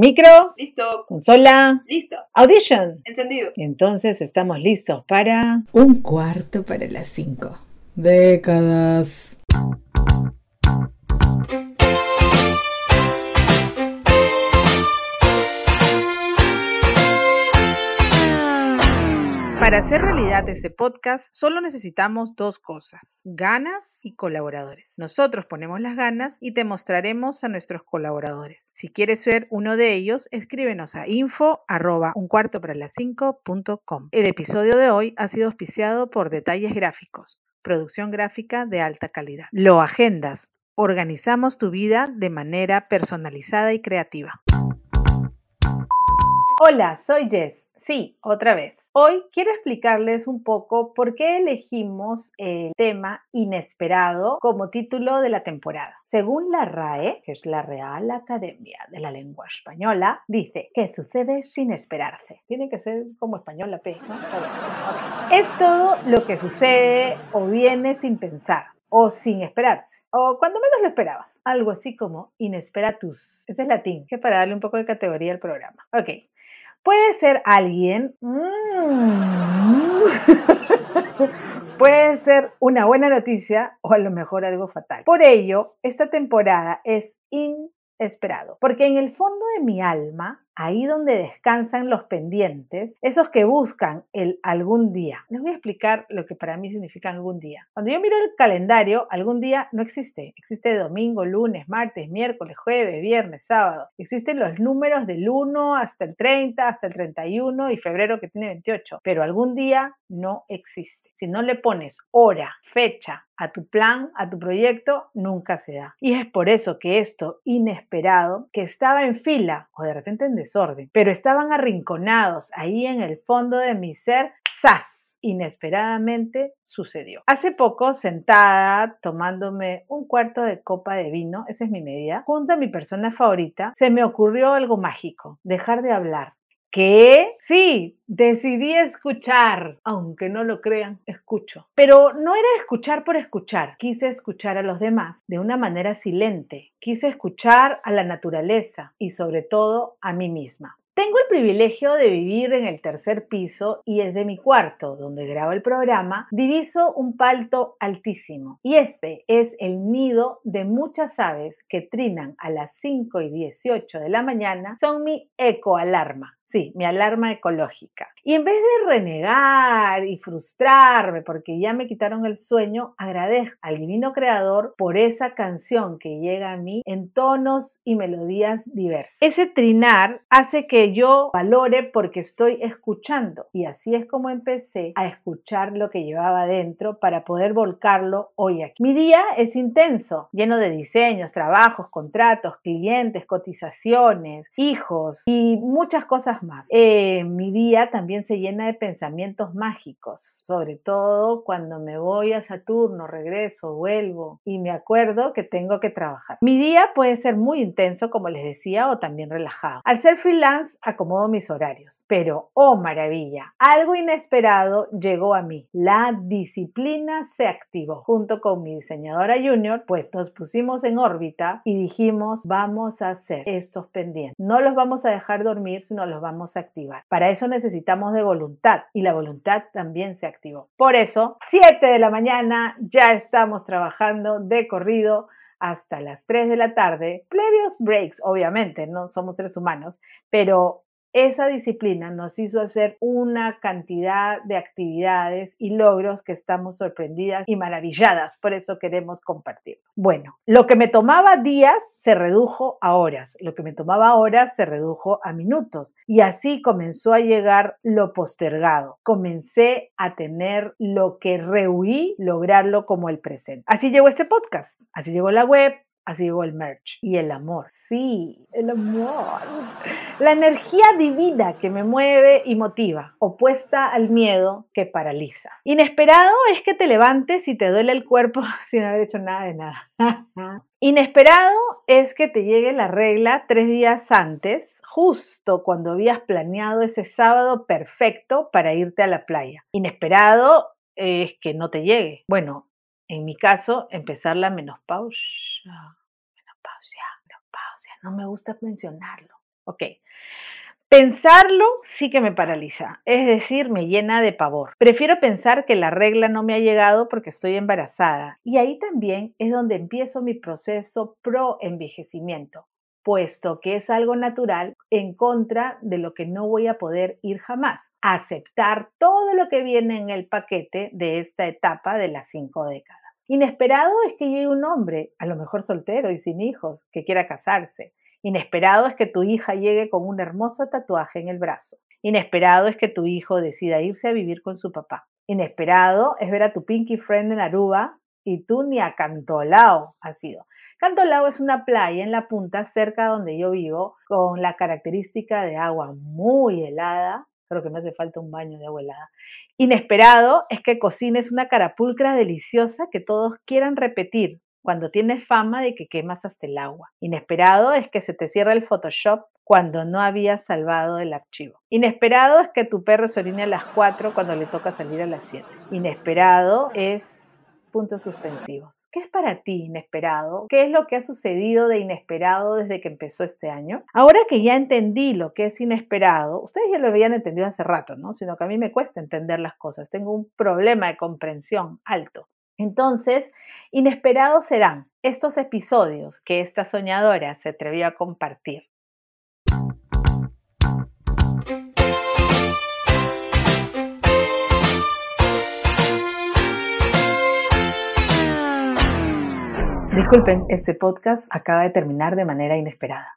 Micro, Listo. consola, Listo. audition. Encendido. Entonces estamos listos para un cuarto para las cinco. Décadas. Para hacer realidad este podcast solo necesitamos dos cosas, ganas y colaboradores. Nosotros ponemos las ganas y te mostraremos a nuestros colaboradores. Si quieres ser uno de ellos, escríbenos a info para las cinco com. El episodio de hoy ha sido auspiciado por Detalles Gráficos, producción gráfica de alta calidad. Lo agendas. Organizamos tu vida de manera personalizada y creativa. Hola, soy Jess. Sí, otra vez. Hoy quiero explicarles un poco por qué elegimos el tema inesperado como título de la temporada. Según la RAE, que es la Real Academia de la Lengua Española, dice que sucede sin esperarse. Tiene que ser como española, P, ¿no? Es todo lo que sucede o viene sin pensar o sin esperarse, o cuando menos lo esperabas. Algo así como inesperatus. Ese es latín, que es para darle un poco de categoría al programa. Ok. Puede ser alguien. mm, Puede ser una buena noticia o a lo mejor algo fatal. Por ello, esta temporada es inesperado, porque en el fondo de mi alma, ahí donde descansan los pendientes, esos que buscan el algún día. Les voy a explicar lo que para mí significa algún día. Cuando yo miro el calendario, algún día no existe. Existe domingo, lunes, martes, miércoles, jueves, viernes, sábado. Existen los números del 1 hasta el 30, hasta el 31 y febrero que tiene 28. Pero algún día no existe. Si no le pones hora, fecha, a tu plan, a tu proyecto, nunca se da. Y es por eso que esto inesperado, que estaba en fila o de repente en desorden, pero estaban arrinconados ahí en el fondo de mi ser, ¡zas! Inesperadamente sucedió. Hace poco, sentada, tomándome un cuarto de copa de vino, esa es mi medida, junto a mi persona favorita, se me ocurrió algo mágico, dejar de hablar. ¿Qué? Sí, decidí escuchar, aunque no lo crean, escucho. Pero no era escuchar por escuchar, quise escuchar a los demás de una manera silente, quise escuchar a la naturaleza y sobre todo a mí misma. Tengo el privilegio de vivir en el tercer piso y desde mi cuarto, donde grabo el programa, diviso un palto altísimo. Y este es el nido de muchas aves que trinan a las 5 y 18 de la mañana. Son mi ecoalarma. Sí, mi alarma ecológica. Y en vez de renegar y frustrarme porque ya me quitaron el sueño, agradezco al divino creador por esa canción que llega a mí en tonos y melodías diversas. Ese trinar hace que yo valore porque estoy escuchando. Y así es como empecé a escuchar lo que llevaba dentro para poder volcarlo hoy aquí. Mi día es intenso, lleno de diseños, trabajos, contratos, clientes, cotizaciones, hijos y muchas cosas más. Eh, mi día también se llena de pensamientos mágicos, sobre todo cuando me voy a Saturno, regreso, vuelvo y me acuerdo que tengo que trabajar. Mi día puede ser muy intenso, como les decía, o también relajado. Al ser freelance, acomodo mis horarios, pero, oh maravilla, algo inesperado llegó a mí. La disciplina se activó. Junto con mi diseñadora junior, pues nos pusimos en órbita y dijimos, vamos a hacer estos pendientes. No los vamos a dejar dormir, sino los vamos a activar. Para eso necesitamos de voluntad y la voluntad también se activó. Por eso, 7 de la mañana ya estamos trabajando de corrido hasta las 3 de la tarde, previos breaks, obviamente, no somos seres humanos, pero esa disciplina nos hizo hacer una cantidad de actividades y logros que estamos sorprendidas y maravilladas, por eso queremos compartir. Bueno, lo que me tomaba días se redujo a horas, lo que me tomaba horas se redujo a minutos y así comenzó a llegar lo postergado. Comencé a tener lo que rehuí, lograrlo como el presente. Así llegó este podcast, así llegó la web, Así llegó el merch. Y el amor. Sí, el amor. La energía divina que me mueve y motiva, opuesta al miedo que paraliza. Inesperado es que te levantes y te duele el cuerpo sin haber hecho nada de nada. Inesperado es que te llegue la regla tres días antes, justo cuando habías planeado ese sábado perfecto para irte a la playa. Inesperado es que no te llegue. Bueno, en mi caso, empezar la menopausia. Menopausia, menopausia. No me gusta mencionarlo. Ok. Pensarlo sí que me paraliza, es decir, me llena de pavor. Prefiero pensar que la regla no me ha llegado porque estoy embarazada. Y ahí también es donde empiezo mi proceso pro envejecimiento, puesto que es algo natural en contra de lo que no voy a poder ir jamás. Aceptar todo lo que viene en el paquete de esta etapa de las cinco décadas. Inesperado es que llegue un hombre, a lo mejor soltero y sin hijos, que quiera casarse. Inesperado es que tu hija llegue con un hermoso tatuaje en el brazo. Inesperado es que tu hijo decida irse a vivir con su papá. Inesperado es ver a tu pinky friend en Aruba y tú ni a Cantolao has ido. Cantolao es una playa en la punta cerca donde yo vivo con la característica de agua muy helada. Creo que me hace falta un baño de agua helada. Inesperado es que cocines una carapulcra deliciosa que todos quieran repetir cuando tienes fama de que quemas hasta el agua. Inesperado es que se te cierra el Photoshop cuando no habías salvado el archivo. Inesperado es que tu perro se orine a las 4 cuando le toca salir a las 7. Inesperado es puntos suspensivos. ¿Qué es para ti inesperado? ¿Qué es lo que ha sucedido de inesperado desde que empezó este año? Ahora que ya entendí lo que es inesperado, ustedes ya lo habían entendido hace rato, ¿no? Sino que a mí me cuesta entender las cosas. Tengo un problema de comprensión alto. Entonces, inesperados serán estos episodios que esta soñadora se atrevió a compartir. Disculpen, este podcast acaba de terminar de manera inesperada.